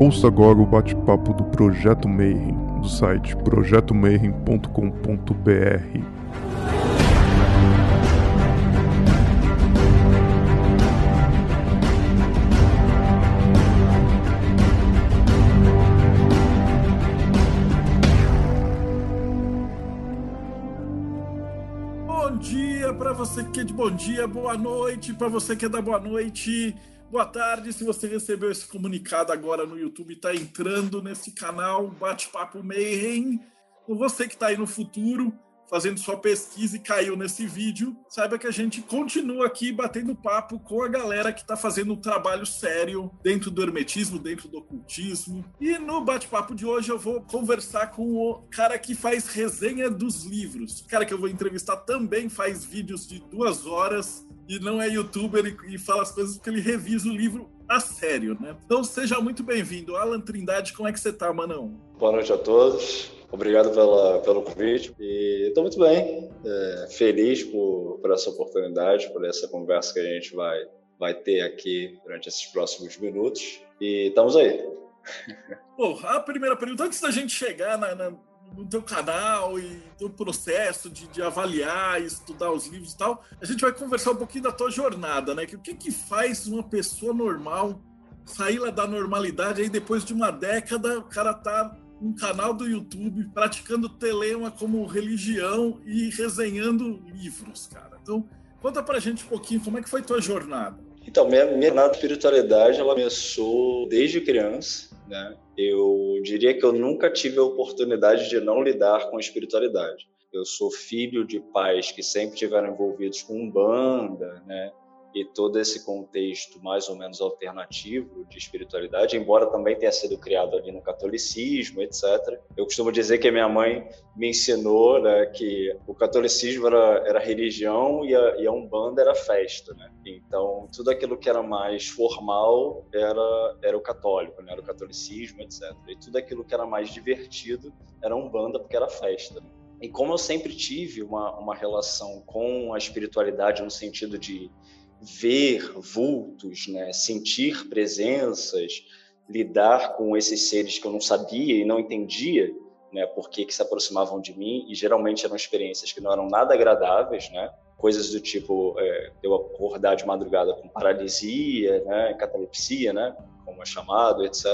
Ouça agora o bate-papo do Projeto Mayhem, do site projetomayhem.com.br. Bom dia para você que é de bom dia, boa noite para você que é da boa noite, boa tarde. Se você recebeu esse comunicado agora no YouTube, está entrando nesse canal Bate-Papo Mayhem. Com você que está aí no futuro, fazendo sua pesquisa e caiu nesse vídeo, saiba que a gente continua aqui batendo papo com a galera que está fazendo um trabalho sério dentro do hermetismo, dentro do ocultismo. E no bate-papo de hoje eu vou conversar com o cara que faz resenha dos livros. O cara que eu vou entrevistar também faz vídeos de duas horas e não é youtuber e, fala as coisas porque ele revisa o livro a sério, né? Então seja muito bem-vindo. Alan Trindade, como é que você tá, Manão? Boa noite a todos. Obrigado pela, pelo convite. E estou muito bem, é, feliz por, por essa oportunidade, por essa conversa que a gente vai, vai ter aqui durante esses próximos minutos. E estamos aí. Bom, a primeira pergunta, antes da gente chegar na, na, no teu canal e do processo de, de, avaliar estudar os livros e tal, a gente vai conversar um pouquinho da tua jornada, né? O que, que faz uma pessoa normal sair lá da normalidade aí depois de uma década o cara tá um canal do YouTube praticando telema como religião e resenhando livros, cara. Então, conta pra gente um pouquinho como é que foi tua jornada. Então, minha, minha jornada de espiritualidade, ela começou desde criança, né? Eu diria que eu nunca tive a oportunidade de não lidar com a espiritualidade. Eu sou filho de pais que sempre tiveram envolvidos com umbanda, né? E todo esse contexto mais ou menos alternativo de espiritualidade, embora também tenha sido criado ali no catolicismo, etc. Eu costumo dizer que minha mãe me ensinou né, que o catolicismo era, era religião e a, e a Umbanda era festa, né? Então, tudo aquilo que era mais formal era, era o católico, né? era o catolicismo, etc. E tudo aquilo que era mais divertido era Umbanda porque era festa. Né? E como eu sempre tive uma, uma relação com a espiritualidade no sentido de ver vultos, né? sentir presenças, lidar com esses seres que eu não sabia e não entendia, né, por que, que se aproximavam de mim e geralmente eram experiências que não eram nada agradáveis, né, coisas do tipo é, eu acordar de madrugada com paralisia, né, catalepsia, né, como é chamado, etc.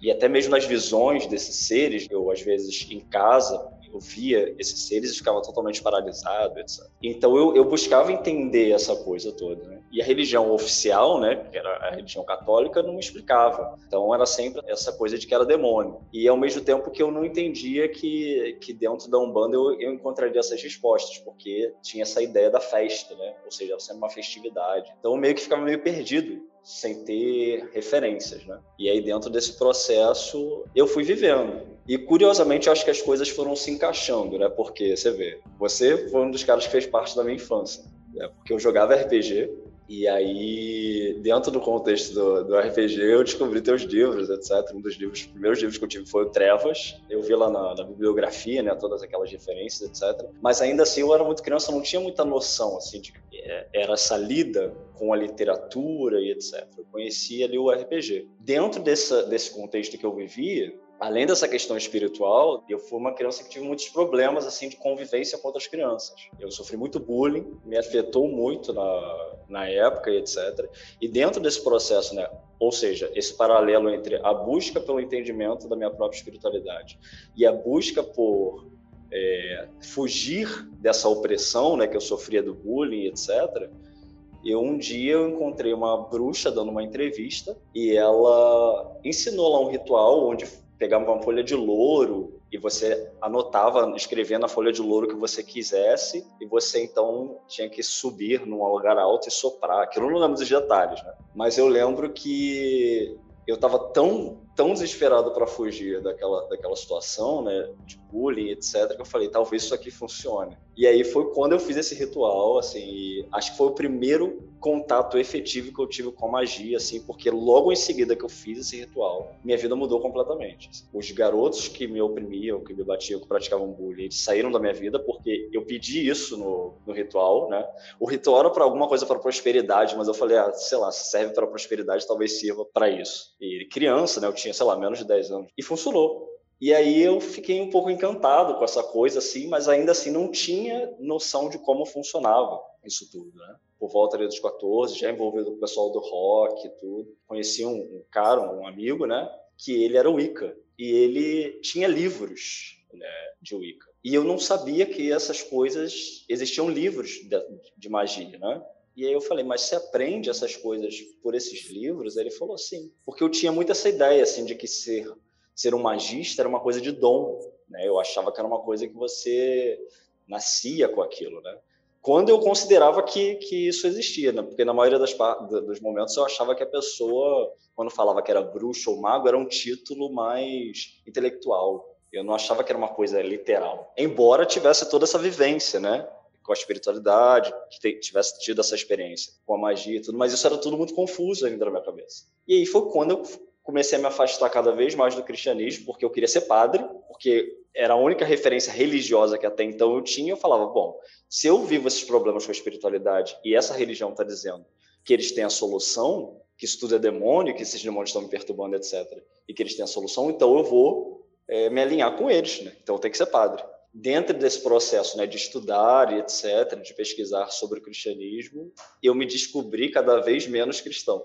E até mesmo nas visões desses seres, eu às vezes em casa eu via esses seres e ficava totalmente paralisado, etc. Então eu, eu buscava entender essa coisa toda, né? E a religião oficial, né, que era a religião católica, não me explicava. Então era sempre essa coisa de que era demônio. E ao mesmo tempo que eu não entendia que, que dentro da Umbanda eu, eu encontraria essas respostas, porque tinha essa ideia da festa, né? Ou seja, sempre uma festividade. Então eu meio que ficava meio perdido sem ter referências, né? E aí dentro desse processo eu fui vivendo. E curiosamente eu acho que as coisas foram se encaixando, né? Porque você vê, você foi um dos caras que fez parte da minha infância, né? porque eu jogava RPG e aí, dentro do contexto do, do, RPG, eu descobri teus livros, etc. Um dos livros, os primeiros livros que eu tive foi o Trevas. Eu vi lá na, na, bibliografia, né, todas aquelas referências, etc. Mas ainda assim, eu era muito criança, não tinha muita noção, assim, de que era essa lida com a literatura e etc. Eu conhecia ali o RPG. Dentro dessa, desse contexto que eu vivia, além dessa questão espiritual, eu fui uma criança que tive muitos problemas assim de convivência com outras crianças. Eu sofri muito bullying, me afetou muito na, na época e etc. E dentro desse processo, né, ou seja, esse paralelo entre a busca pelo entendimento da minha própria espiritualidade e a busca por é, fugir dessa opressão, né, que eu sofria do bullying, etc. Eu um dia eu encontrei uma bruxa dando uma entrevista e ela ensinou lá um ritual onde pegava uma folha de louro e você anotava, escrevendo na folha de louro que você quisesse e você então tinha que subir num lugar alto e soprar. Aquilo não lembro dos detalhes, né? Mas eu lembro que eu estava tão tão desesperado para fugir daquela daquela situação, né, de bullying, etc, que eu falei, talvez isso aqui funcione. E aí foi quando eu fiz esse ritual, assim, acho que foi o primeiro contato efetivo que eu tive com a magia, assim, porque logo em seguida que eu fiz esse ritual, minha vida mudou completamente. Os garotos que me oprimiam, que me batiam, que praticavam bullying, eles saíram da minha vida porque eu pedi isso no, no ritual, né? O ritual era para alguma coisa para prosperidade, mas eu falei, ah, sei lá, se serve para prosperidade, talvez sirva para isso. E criança, né? Eu tinha, sei lá, menos de 10 anos. E funcionou. E aí eu fiquei um pouco encantado com essa coisa, assim, mas ainda assim não tinha noção de como funcionava isso tudo, né? Por volta dos 14, já envolvido com o pessoal do rock e tudo. Conheci um, um cara, um amigo, né? Que ele era Wicca. E ele tinha livros né, de Wicca. E eu não sabia que essas coisas... Existiam livros de, de magia, né? E aí eu falei, mas você aprende essas coisas por esses livros? Ele falou, sim. Porque eu tinha muito essa ideia, assim, de que ser ser um magista era uma coisa de dom, né? Eu achava que era uma coisa que você nascia com aquilo, né? Quando eu considerava que, que isso existia, né? Porque na maioria das, dos momentos eu achava que a pessoa, quando falava que era bruxo ou mago, era um título mais intelectual. Eu não achava que era uma coisa literal. Embora tivesse toda essa vivência, né? com a espiritualidade, que tivesse tido essa experiência com a magia e tudo, mas isso era tudo muito confuso ainda na minha cabeça. E aí foi quando eu comecei a me afastar cada vez mais do cristianismo, porque eu queria ser padre, porque era a única referência religiosa que até então eu tinha. Eu falava, bom, se eu vivo esses problemas com a espiritualidade e essa religião está dizendo que eles têm a solução, que isso tudo é demônio, que esses demônios estão me perturbando, etc., e que eles têm a solução, então eu vou é, me alinhar com eles, né? Então eu tenho que ser padre. Dentro desse processo né, de estudar e etc., de pesquisar sobre o cristianismo, eu me descobri cada vez menos cristão.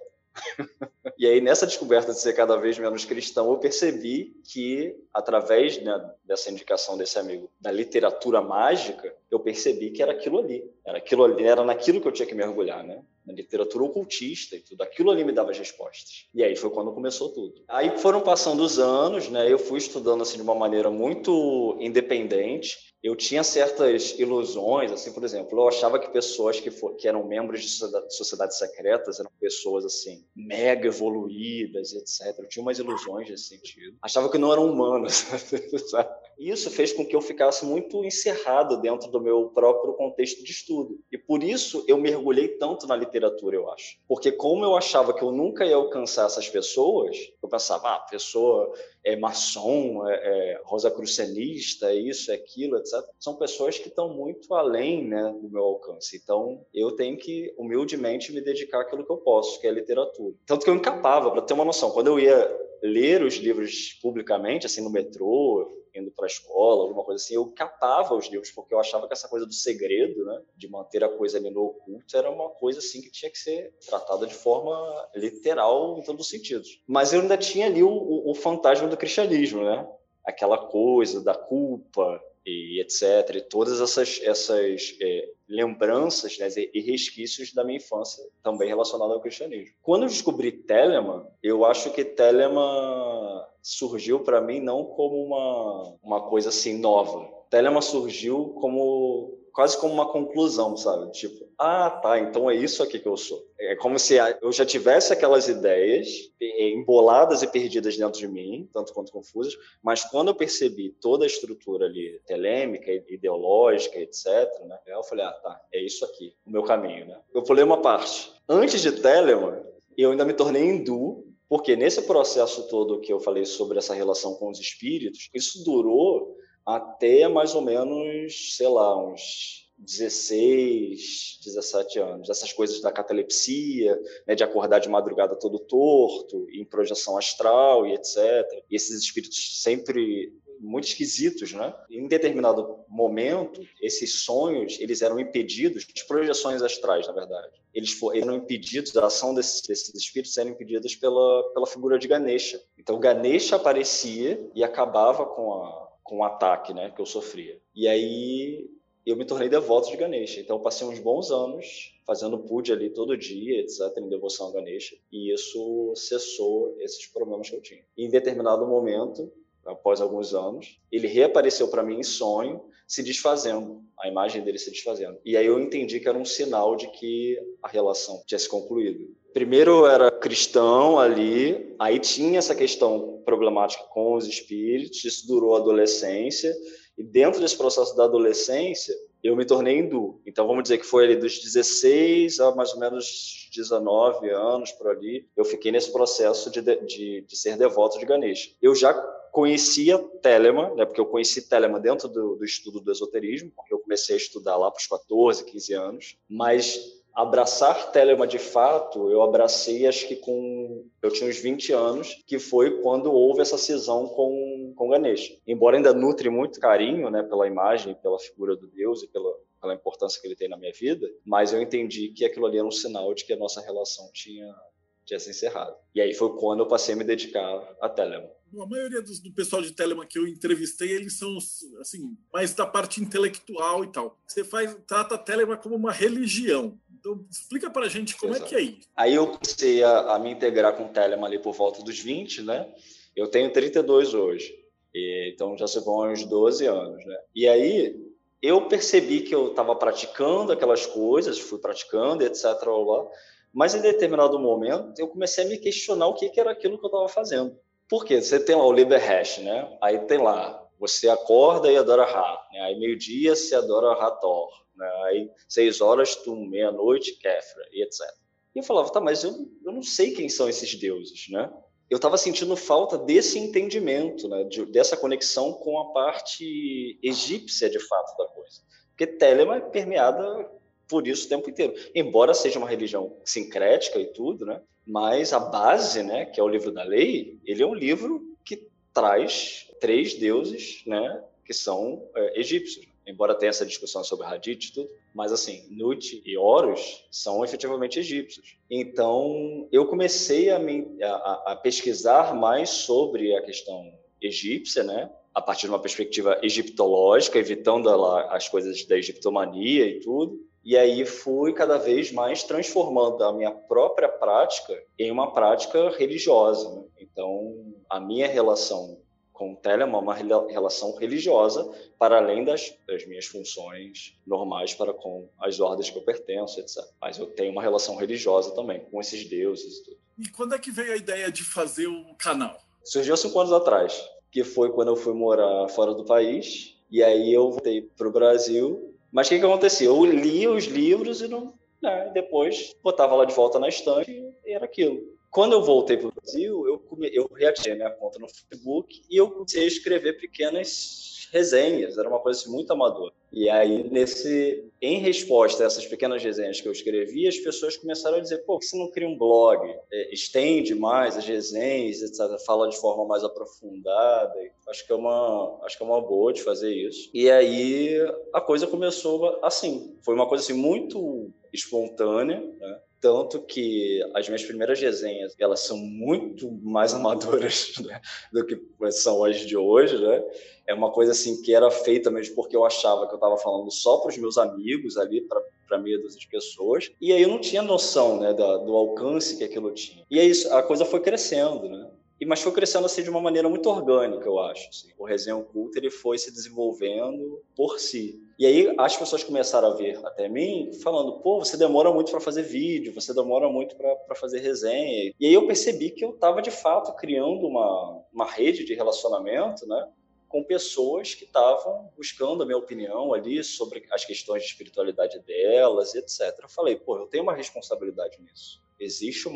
E aí, nessa descoberta de ser cada vez menos cristão, eu percebi que, através né, dessa indicação desse amigo da literatura mágica, eu percebi que era aquilo ali. Era aquilo ali, era naquilo que eu tinha que mergulhar, né? Na literatura ocultista e tudo. Aquilo ali me dava as respostas. E aí foi quando começou tudo. Aí foram passando os anos, né? Eu fui estudando assim de uma maneira muito independente eu tinha certas ilusões, assim, por exemplo, eu achava que pessoas que, for, que eram membros de sociedades secretas eram pessoas, assim, mega evoluídas, etc. Eu tinha umas ilusões nesse sentido. Achava que não eram humanos, sabe? Isso fez com que eu ficasse muito encerrado dentro do meu próprio contexto de estudo. E por isso eu mergulhei tanto na literatura, eu acho. Porque como eu achava que eu nunca ia alcançar essas pessoas, eu pensava, ah, pessoa é maçom, é, é rosacrucianista, é isso, é aquilo, etc. São pessoas que estão muito além né, do meu alcance. Então, eu tenho que, humildemente, me dedicar àquilo que eu posso, que é literatura. Tanto que eu encapava, para ter uma noção, quando eu ia ler os livros publicamente, assim, no metrô, indo para a escola, alguma coisa assim, eu catava os livros, porque eu achava que essa coisa do segredo, né, de manter a coisa ali no oculto, era uma coisa assim que tinha que ser tratada de forma literal em todos os sentidos. Mas eu ainda tinha ali o, o, o fantasma do cristianismo, né? Aquela coisa da culpa, e etc. E todas essas, essas é, lembranças né, e resquícios da minha infância também relacionados ao cristianismo. Quando eu descobri Telemann, eu acho que Telemann surgiu para mim não como uma, uma coisa assim nova. Telemann surgiu como quase como uma conclusão, sabe? Tipo, ah, tá, então é isso aqui que eu sou. É como se eu já tivesse aquelas ideias emboladas e perdidas dentro de mim, tanto quanto confusas, mas quando eu percebi toda a estrutura ali telêmica, ideológica, etc, né? Eu falei, ah, tá, é isso aqui, o meu caminho, né? Eu pulei uma parte. Antes de Telemann, eu ainda me tornei hindu, porque nesse processo todo que eu falei sobre essa relação com os espíritos, isso durou até mais ou menos, sei lá, uns 16, 17 anos. Essas coisas da catalepsia, né, de acordar de madrugada todo torto, em projeção astral e etc. E esses espíritos sempre muito esquisitos, né? Em determinado momento, esses sonhos, eles eram impedidos, as projeções astrais, na verdade. Eles foram, eram impedidos, a ação desses, desses espíritos eram impedidas pela, pela figura de Ganesha. Então, Ganesha aparecia e acabava com a, com o ataque né, que eu sofria. E aí eu me tornei devoto de Ganesha. Então eu passei uns bons anos fazendo puja ali todo dia, etc, em devoção a Ganesha, e isso cessou esses problemas que eu tinha. E em determinado momento, após alguns anos, ele reapareceu para mim em sonho, se desfazendo, a imagem dele se desfazendo. E aí eu entendi que era um sinal de que a relação tinha se concluído. Primeiro era cristão ali, aí tinha essa questão problemática com os espíritos, isso durou a adolescência, e dentro desse processo da adolescência, eu me tornei hindu. Então, vamos dizer que foi ali dos 16 a mais ou menos 19 anos, por ali, eu fiquei nesse processo de, de, de ser devoto de Ganesha. Eu já conhecia Telemann, né, porque eu conheci Telemann dentro do, do estudo do esoterismo, porque eu comecei a estudar lá para os 14, 15 anos, mas abraçar Telema de fato, eu abracei acho que com eu tinha uns 20 anos, que foi quando houve essa cisão com com Ganesha. Embora ainda nutre muito carinho, né, pela imagem, pela figura do Deus e pela pela importância que ele tem na minha vida, mas eu entendi que aquilo ali era um sinal de que a nossa relação tinha tinha se encerrado. E aí foi quando eu passei a me dedicar a Telemann a maioria dos, do pessoal de Telemann que eu entrevistei, eles são assim, mais da parte intelectual e tal. Você faz, trata a como uma religião. Então, explica para a gente como Exato. é que é isso. Aí eu comecei a, a, me integrar com o Telemann ali por volta dos 20, né? Eu tenho 32 hoje. E, então já se vão uns 12 anos, né? E aí eu percebi que eu estava praticando aquelas coisas, fui praticando, etc. Lá, mas em determinado momento eu comecei a me questionar o que, que era aquilo que eu estava fazendo. Por quê? Você tem lá o Liber Hash, né? Aí tem lá, você acorda e adora Ra. Né? Aí meio-dia você adora Hathor. Né? Aí seis horas, tu, meia-noite, Kefra, e etc. E eu falava, tá, mas eu, eu não sei quem são esses deuses, né? Eu estava sentindo falta desse entendimento, né? De, dessa conexão com a parte egípcia, de fato, da coisa. Porque Telema é permeada por isso o tempo inteiro. Embora seja uma religião sincrética e tudo, né? Mas a base, né, que é o livro da lei, ele é um livro que traz três deuses, né, que são é, egípcios. Embora tenha essa discussão sobre Hadith e tudo, mas assim, Nut e Horus são efetivamente egípcios. Então, eu comecei a, me, a, a pesquisar mais sobre a questão egípcia, né? a partir de uma perspectiva egiptológica, evitando as coisas da egiptomania e tudo. E aí fui cada vez mais transformando a minha própria prática em uma prática religiosa. Né? Então, a minha relação com o Telemann uma relação religiosa para além das, das, minhas funções normais para com as ordens que eu pertenço, etc. Mas eu tenho uma relação religiosa também com esses deuses e tudo. E quando é que veio a ideia de fazer o canal? Surgiu cinco anos atrás, que foi quando eu fui morar fora do país. E aí eu voltei para o Brasil mas o que, que acontecia? Eu lia os livros e não, né, depois botava lá de volta na estante e era aquilo. Quando eu voltei para o Brasil, eu, come, eu reativei minha conta no Facebook e eu comecei a escrever pequenas resenhas, era uma coisa assim, muito amadora. E aí, nesse, em resposta a essas pequenas resenhas que eu escrevi, as pessoas começaram a dizer: pô, que você não cria um blog? É, estende mais as resenhas, etc., fala de forma mais aprofundada. Acho que, é uma, acho que é uma boa de fazer isso. E aí a coisa começou assim. Foi uma coisa assim, muito espontânea, né? Tanto que as minhas primeiras resenhas elas são muito mais amadoras né, do que são as de hoje, né? É uma coisa assim que era feita mesmo porque eu achava que eu estava falando só para os meus amigos ali, para meia dúzia de pessoas, e aí eu não tinha noção, né, da, do alcance que aquilo tinha. E aí a coisa foi crescendo, né? E, mas foi crescendo assim de uma maneira muito orgânica, eu acho. Assim. O resenha oculta ele foi se desenvolvendo por si. E aí as pessoas começaram a ver até mim falando: pô, você demora muito para fazer vídeo, você demora muito para fazer resenha. E aí eu percebi que eu estava de fato criando uma, uma rede de relacionamento, né? Com pessoas que estavam buscando a minha opinião ali sobre as questões de espiritualidade delas, etc. Eu falei, pô, eu tenho uma responsabilidade nisso existe um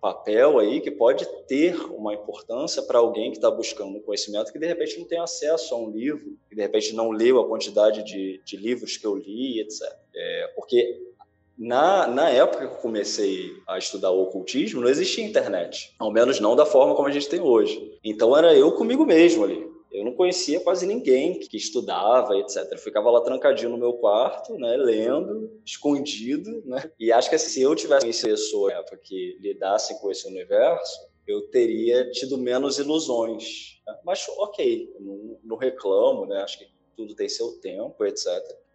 papel aí que pode ter uma importância para alguém que está buscando conhecimento que de repente não tem acesso a um livro, que de repente não leu a quantidade de, de livros que eu li, etc. É, porque na, na época que eu comecei a estudar o ocultismo, não existia internet, ao menos não da forma como a gente tem hoje. Então era eu comigo mesmo ali. Eu não conhecia quase ninguém que estudava, etc. Eu ficava lá trancadinho no meu quarto, né, lendo, escondido, né? E acho que se eu tivesse conhecido pessoa que lidasse com esse universo, eu teria tido menos ilusões. Né? Mas ok, não, não reclamo, né? Acho que tudo tem seu tempo, etc.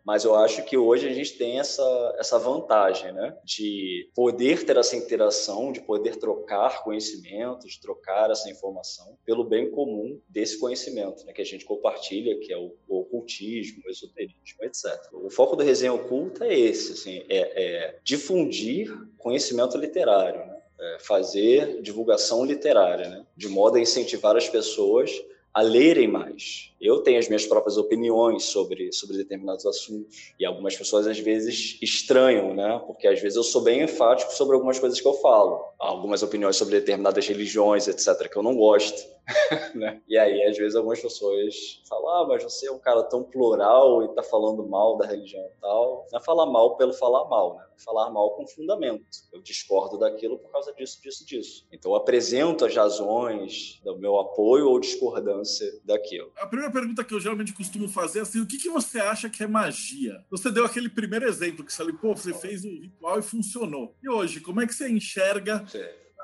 Mas eu acho que hoje a gente tem essa, essa vantagem, né? De poder ter essa interação, de poder trocar conhecimento, de trocar essa informação pelo bem comum desse conhecimento, né? Que a gente compartilha, que é o, o ocultismo, o esoterismo, etc. O foco do resenha oculta é esse, assim, é, é difundir conhecimento literário, né? É fazer divulgação literária, né? De modo a incentivar as pessoas a lerem mais. Eu tenho as minhas próprias opiniões sobre, sobre determinados assuntos. E algumas pessoas, às vezes, estranham, né? Porque, às vezes, eu sou bem enfático sobre algumas coisas que eu falo. Algumas opiniões sobre determinadas religiões, etc., que eu não gosto. né? E aí, às vezes, algumas pessoas falam: ah, mas você é um cara tão plural e tá falando mal da religião e tal. Não é falar mal pelo falar mal, né? Falar mal com fundamento. Eu discordo daquilo por causa disso, disso, disso. Então, eu apresento as razões do meu apoio ou discordância daquilo. A primeira pergunta que eu geralmente costumo fazer é assim: o que, que você acha que é magia? Você deu aquele primeiro exemplo que você falou, pô, você fez o ritual e funcionou. E hoje, como é que você enxerga?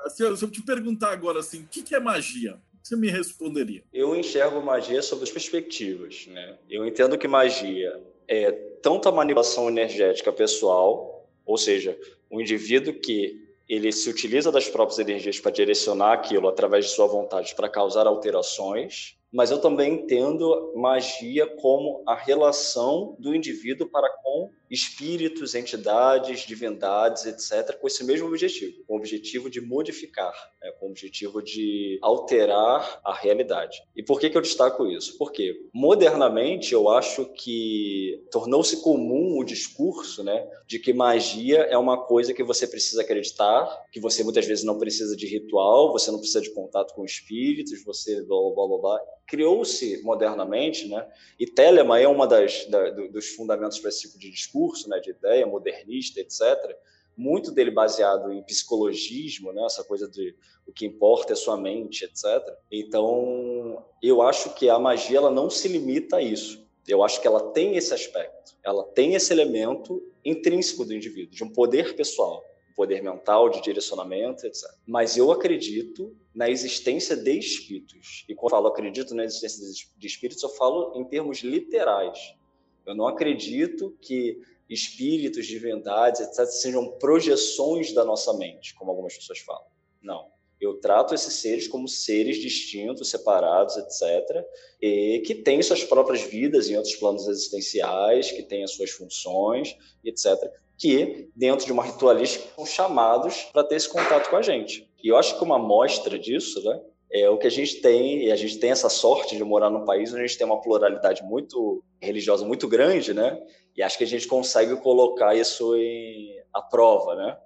Se eu, se eu te perguntar agora assim, o que, que é magia? você me responderia? Eu enxergo magia sob as perspectivas. Né? Eu entendo que magia é tanto a manipulação energética pessoal, ou seja, o indivíduo que ele se utiliza das próprias energias para direcionar aquilo através de sua vontade para causar alterações, mas eu também entendo magia como a relação do indivíduo para com espíritos, entidades, divindades, etc., com esse mesmo objetivo, com o objetivo de modificar, né, com o objetivo de alterar a realidade. E por que, que eu destaco isso? Porque, modernamente, eu acho que tornou-se comum o discurso né, de que magia é uma coisa que você precisa acreditar, que você muitas vezes não precisa de ritual, você não precisa de contato com espíritos, você blá blá blá blá. Criou-se modernamente, né, e Telemann é uma das da, dos fundamentos para esse tipo de discurso discurso né, de ideia modernista, etc., muito dele baseado em psicologismo, né, essa coisa de o que importa é sua mente, etc. Então, eu acho que a magia ela não se limita a isso. Eu acho que ela tem esse aspecto, ela tem esse elemento intrínseco do indivíduo, de um poder pessoal, um poder mental, de direcionamento, etc. Mas eu acredito na existência de espíritos. E quando eu falo acredito na existência de espíritos, eu falo em termos literais. Eu não acredito que espíritos, divindades, etc., sejam projeções da nossa mente, como algumas pessoas falam. Não. Eu trato esses seres como seres distintos, separados, etc., e que têm suas próprias vidas em outros planos existenciais, que têm as suas funções, etc., que, dentro de uma ritualística, são chamados para ter esse contato com a gente. E eu acho que uma amostra disso, né, é o que a gente tem, e a gente tem essa sorte de morar num país onde a gente tem uma pluralidade muito religiosa muito grande, né? E acho que a gente consegue colocar isso em à prova, né?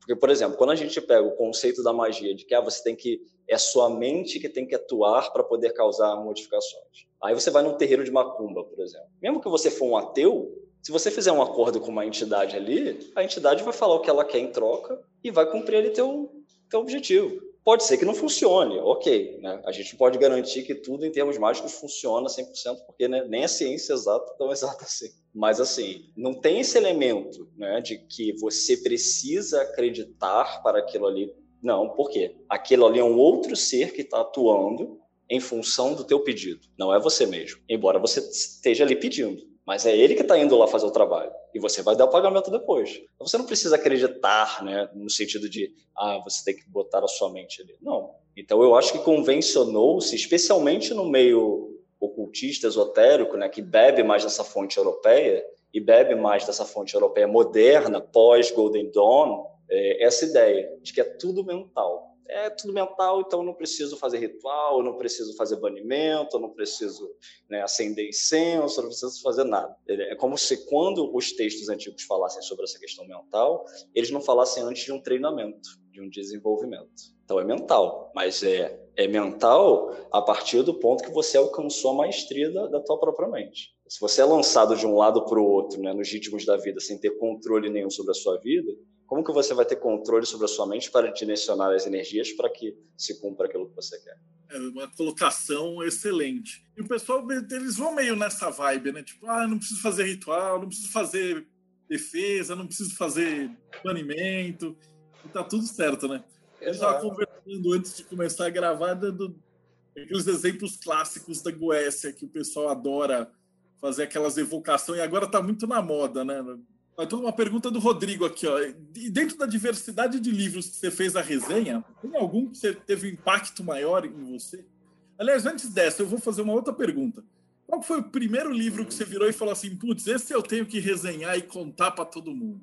Porque, por exemplo, quando a gente pega o conceito da magia de que ah, você tem que é sua mente que tem que atuar para poder causar modificações. Aí você vai num terreiro de macumba, por exemplo. Mesmo que você for um ateu, se você fizer um acordo com uma entidade ali, a entidade vai falar o que ela quer em troca e vai cumprir ali teu, teu objetivo. Pode ser que não funcione, ok. Né? A gente pode garantir que tudo em termos mágicos funciona 100%, porque né, nem a ciência exata é tão exata assim. Mas, assim, não tem esse elemento né, de que você precisa acreditar para aquilo ali. Não, por quê? Aquilo ali é um outro ser que está atuando em função do teu pedido. Não é você mesmo, embora você esteja ali pedindo. Mas é ele que está indo lá fazer o trabalho. E você vai dar o pagamento depois. Então você não precisa acreditar, né? No sentido de, ah, você tem que botar a sua mente ali. Não. Então eu acho que convencionou-se, especialmente no meio ocultista, esotérico, né? Que bebe mais dessa fonte europeia e bebe mais dessa fonte europeia moderna, pós-Golden Dawn, é, essa ideia de que é tudo mental é tudo mental, então não preciso fazer ritual, não preciso fazer banimento, não preciso né, acender incenso, não preciso fazer nada. É como se quando os textos antigos falassem sobre essa questão mental, eles não falassem antes de um treinamento, de um desenvolvimento. Então é mental, mas é, é mental a partir do ponto que você alcançou a maestria da, da tua própria mente. Se você é lançado de um lado para o outro, né, nos ritmos da vida, sem ter controle nenhum sobre a sua vida, como que você vai ter controle sobre a sua mente para direcionar as energias para que se cumpra aquilo que você quer? É uma colocação excelente. E o pessoal, eles vão meio nessa vibe, né? Tipo, ah, não preciso fazer ritual, não preciso fazer defesa, não preciso fazer banimento. E tá tudo certo, né? Eu estava conversando antes de começar a gravar dando aqueles exemplos clássicos da Goécia que o pessoal adora fazer aquelas evocações e agora tá muito na moda, né? Então, uma pergunta do Rodrigo aqui, ó. E dentro da diversidade de livros que você fez a resenha, tem algum que você teve um impacto maior em você? Aliás, antes dessa, eu vou fazer uma outra pergunta. Qual foi o primeiro livro que você virou e falou assim, putz, esse eu tenho que resenhar e contar para todo mundo?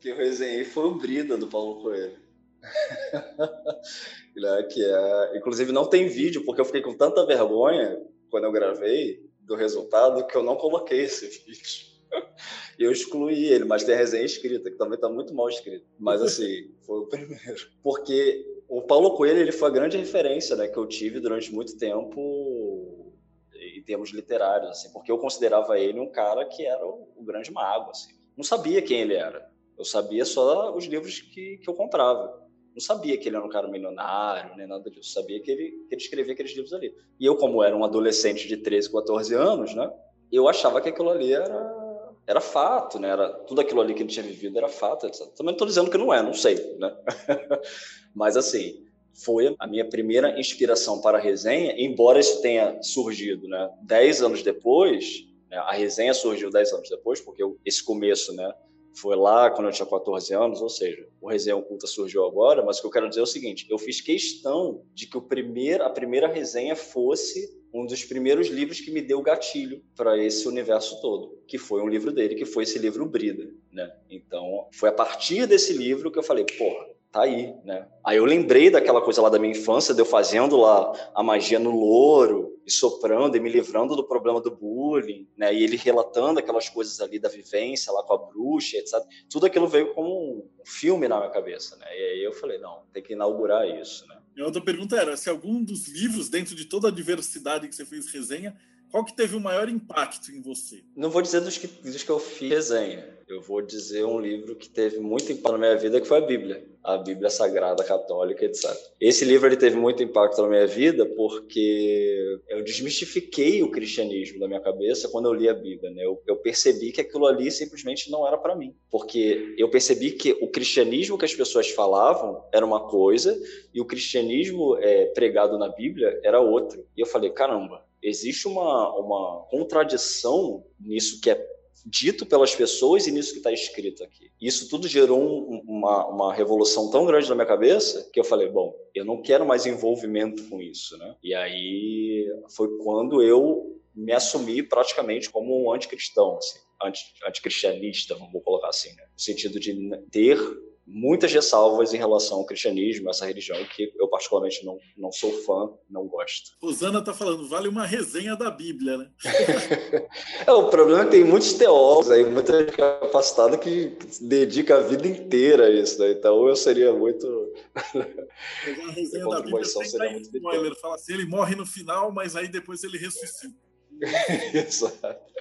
Que eu resenhei foi o Brida, do Paulo Coelho. né, que é, inclusive não tem vídeo, porque eu fiquei com tanta vergonha quando eu gravei do resultado que eu não coloquei esse vídeo. Eu excluí ele, mas tem a resenha escrita, que também está muito mal escrita. Mas assim, foi o primeiro. Porque o Paulo Coelho ele foi a grande referência né, que eu tive durante muito tempo em termos literários, assim, porque eu considerava ele um cara que era o, o grande mago. Assim. Não sabia quem ele era. Eu sabia só os livros que, que eu comprava. Não sabia que ele era um cara milionário, nem nada disso. Sabia que ele, que ele escrevia aqueles livros ali. E eu, como era um adolescente de 13, 14 anos, né, eu achava que aquilo ali era era fato, né? Era tudo aquilo ali que ele tinha vivido era fato. Etc. Também estou dizendo que não é, não sei, né? Mas assim, foi a minha primeira inspiração para a resenha, embora isso tenha surgido, né? Dez anos depois, né? a resenha surgiu dez anos depois, porque esse começo, né? Foi lá quando eu tinha 14 anos, ou seja, o Resenha Oculta surgiu agora, mas o que eu quero dizer é o seguinte: eu fiz questão de que o primeiro, a primeira resenha fosse um dos primeiros livros que me deu gatilho para esse universo todo, que foi um livro dele, que foi esse livro Brida, né? Então, foi a partir desse livro que eu falei, porra, tá aí, né? Aí eu lembrei daquela coisa lá da minha infância, de eu fazendo lá a magia no louro, e soprando e me livrando do problema do bullying, né? E ele relatando aquelas coisas ali da vivência lá com a bruxa, etc. Tudo aquilo veio como um filme na minha cabeça, né? E aí eu falei, não, tem que inaugurar isso, né? E outra pergunta era se algum dos livros, dentro de toda a diversidade que você fez resenha, qual que teve o maior impacto em você? Não vou dizer dos que, dos que eu fiz resenha. Eu vou dizer um livro que teve muito impacto na minha vida, que foi a Bíblia. A Bíblia Sagrada Católica, etc. Esse livro ele teve muito impacto na minha vida porque eu desmistifiquei o cristianismo da minha cabeça quando eu li a Bíblia. Né? Eu, eu percebi que aquilo ali simplesmente não era para mim. Porque eu percebi que o cristianismo que as pessoas falavam era uma coisa e o cristianismo é, pregado na Bíblia era outro. E eu falei, caramba, existe uma, uma contradição nisso que é dito pelas pessoas e nisso que está escrito aqui. Isso tudo gerou um, uma, uma revolução tão grande na minha cabeça que eu falei, bom, eu não quero mais envolvimento com isso, né? E aí foi quando eu me assumi praticamente como um anticristão, assim, anti, anticristianista, vamos colocar assim, né? no sentido de ter muitas ressalvas em relação ao cristianismo, essa religião que eu particularmente não, não sou fã, não gosto. Rosana está falando, vale uma resenha da Bíblia, né? é, o problema é que tem muitos teólogos aí, muita gente capacitada que dedica a vida inteira a isso, né? Então eu seria muito... Pegar a resenha da Bíblia sem spoiler, fala assim, ele morre no final, mas aí depois ele ressuscita. Exato.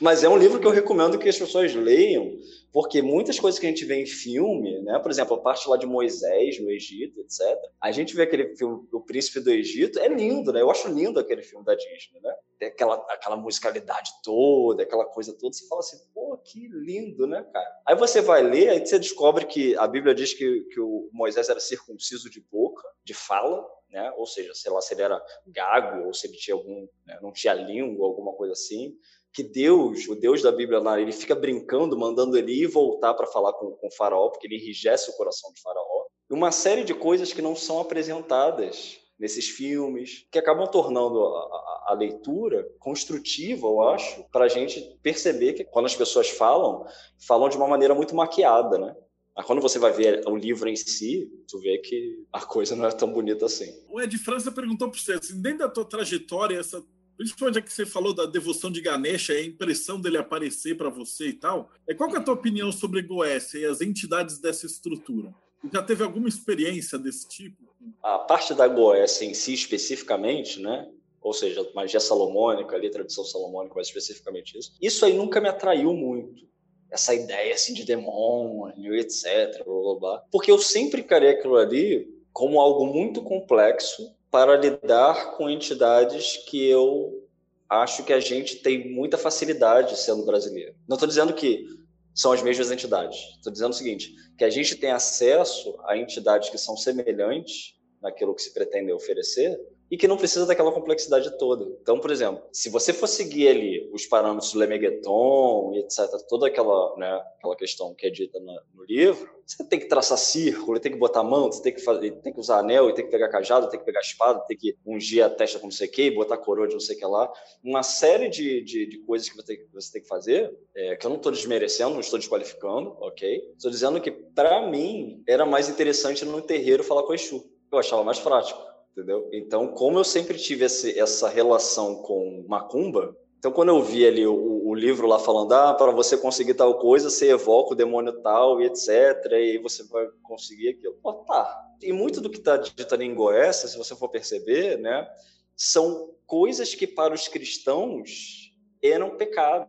Mas é um livro que eu recomendo que as pessoas leiam, porque muitas coisas que a gente vê em filme, né? Por exemplo, a parte lá de Moisés no Egito, etc. A gente vê aquele filme O Príncipe do Egito, é lindo, né? Eu acho lindo aquele filme da Disney, né? Tem aquela, aquela musicalidade toda, aquela coisa toda, você fala assim, pô, que lindo, né, cara? Aí você vai ler, aí você descobre que a Bíblia diz que, que o Moisés era circunciso de boca, de fala, né? Ou seja, sei lá, se ele era gago ou se ele tinha algum, né? não tinha língua, alguma coisa assim que Deus, o Deus da Bíblia lá, ele fica brincando, mandando ele ir voltar para falar com, com faraó, porque ele enrijece o coração de faraó. Uma série de coisas que não são apresentadas nesses filmes, que acabam tornando a, a, a leitura construtiva, eu acho, para a gente perceber que quando as pessoas falam, falam de uma maneira muito maquiada, né? Mas quando você vai ver o livro em si, tu vê que a coisa não é tão bonita assim. O Ed França perguntou para você, assim, dentro da tua trajetória, essa principalmente já que você falou da devoção de Ganesha, a impressão dele aparecer para você e tal, é qual é a tua opinião sobre Goécia e as entidades dessa estrutura? Já teve alguma experiência desse tipo? A parte da Goécia em si especificamente, né? Ou seja, magia salomônica, ali, tradição salomônica, mais especificamente isso. Isso aí nunca me atraiu muito. Essa ideia assim de demônio, etc. Blá, blá, blá. Porque eu sempre encarei aquilo ali como algo muito complexo para lidar com entidades que eu acho que a gente tem muita facilidade sendo brasileiro. Não estou dizendo que são as mesmas entidades. Estou dizendo o seguinte, que a gente tem acesso a entidades que são semelhantes naquilo que se pretende oferecer e que não precisa daquela complexidade toda. Então, por exemplo, se você for seguir ali os parâmetros do Lemegeton e etc, toda aquela, né, aquela questão que é dita no, no livro, você tem que traçar círculo, tem que botar mão, você tem que, fazer, tem que usar anel, tem que pegar cajado, tem que pegar espada, tem que ungir a testa com não sei o que, botar coroa de não sei o que lá. Uma série de, de, de coisas que você você tem que fazer, é, que eu não estou desmerecendo, não estou desqualificando, ok? Estou dizendo que, para mim, era mais interessante no terreiro falar com o Exu. Eu achava mais prático entendeu? Então, como eu sempre tive esse, essa relação com macumba, então quando eu vi ali o, o livro lá falando, ah, para você conseguir tal coisa, você evoca o demônio tal e etc, e você vai conseguir aquilo. Pô, tá. E muito do que está dito ali em Goécia, se você for perceber, né, são coisas que para os cristãos eram pecado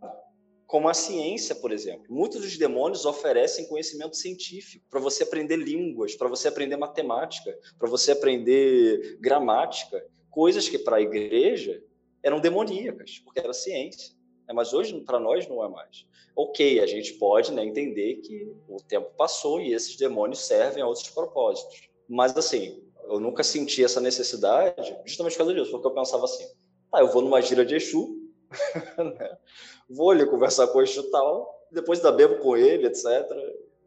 como a ciência, por exemplo. Muitos dos demônios oferecem conhecimento científico para você aprender línguas, para você aprender matemática, para você aprender gramática, coisas que para a igreja eram demoníacas, porque era ciência. Né? Mas hoje, para nós, não é mais. Ok, a gente pode né, entender que o tempo passou e esses demônios servem a outros propósitos. Mas, assim, eu nunca senti essa necessidade justamente por causa disso, porque eu pensava assim, ah, eu vou numa gira de Exu? Vou ali conversar com o Exu tal, depois da bebo com ele, etc.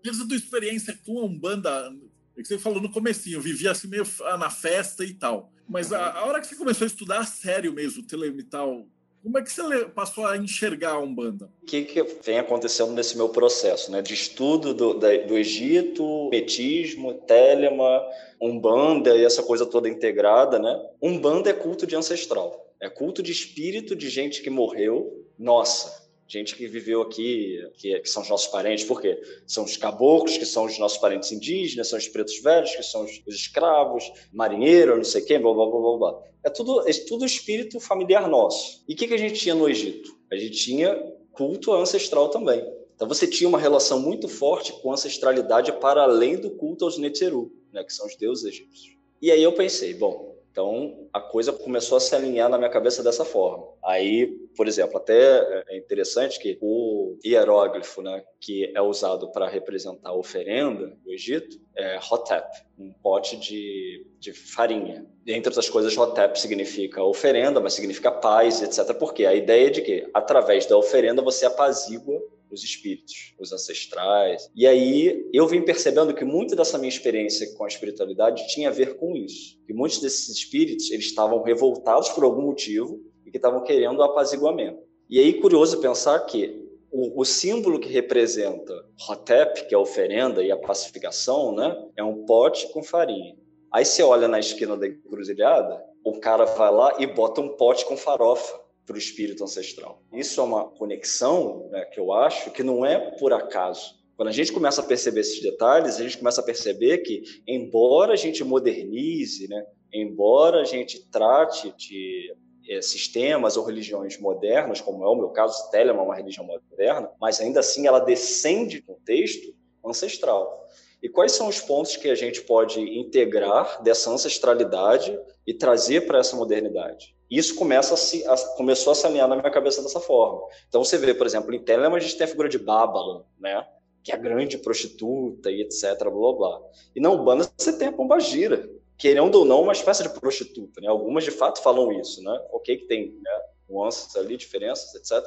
Desde a tua experiência com a Umbanda, é que você falou no comecinho, vivia assim meio na festa e tal. Mas a, a hora que você começou a estudar a sério mesmo, telemital, como é que você passou a enxergar a Umbanda? O que, que vem acontecendo nesse meu processo, né? De estudo do, da, do Egito, metismo, telema, Umbanda e essa coisa toda integrada, né? Umbanda é culto de ancestral. É culto de espírito de gente que morreu. Nossa, gente que viveu aqui, que, que, são os nossos parentes, por quê? São os caboclos, que são os nossos parentes indígenas, são os pretos velhos, que são os, os escravos, marinheiro, não sei quem, blá, blá, blá, blá, blá. É tudo, é tudo espírito familiar nosso. E o que, que a gente tinha no Egito? A gente tinha culto ancestral também. Então você tinha uma relação muito forte com ancestralidade para além do culto aos Netzeru, né, que são os deuses egípcios. E aí eu pensei, bom, então, a coisa começou a se alinhar na minha cabeça dessa forma. Aí, por exemplo, até é interessante que o hieróglifo, né, que é usado para representar a oferenda do Egito, é Hotep, um pote de, de farinha. Entre outras coisas, Hotep significa oferenda, mas significa paz, etc. Porque a ideia é de que, através da oferenda, você apazigua os espíritos, os ancestrais. E aí eu vim percebendo que muito dessa minha experiência com a espiritualidade tinha a ver com isso. Que muitos desses espíritos, eles estavam revoltados por algum motivo e que estavam querendo o apaziguamento. E aí curioso pensar que o, o, símbolo que representa Hotep, que é a oferenda e a pacificação, né, é um pote com farinha. Aí você olha na esquina da encruzilhada, o cara vai lá e bota um pote com farofa para o espírito ancestral. Isso é uma conexão né, que eu acho que não é por acaso. Quando a gente começa a perceber esses detalhes, a gente começa a perceber que, embora a gente modernize, né, embora a gente trate de é, sistemas ou religiões modernas, como é o meu caso, Telema é uma religião moderna, mas ainda assim ela descende de um texto ancestral. E quais são os pontos que a gente pode integrar dessa ancestralidade e trazer para essa modernidade? Isso começa a se, a, começou a na minha cabeça dessa forma. Então você vê, por exemplo, em Telema a gente tem a figura de Babylon, né? que é a grande prostituta e etc, blá blá blá. E na Umbanda você tem a Pombagira, querendo ou não, uma espécie de prostituta, né? Algumas de fato falam isso, né? Ok que tem né, nuances ali, diferenças, etc.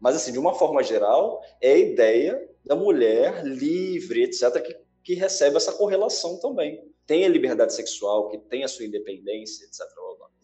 Mas assim, de uma forma geral, é a ideia da mulher livre, etc, que, que recebe essa correlação também. Tem a liberdade sexual, que tem a sua independência, etc.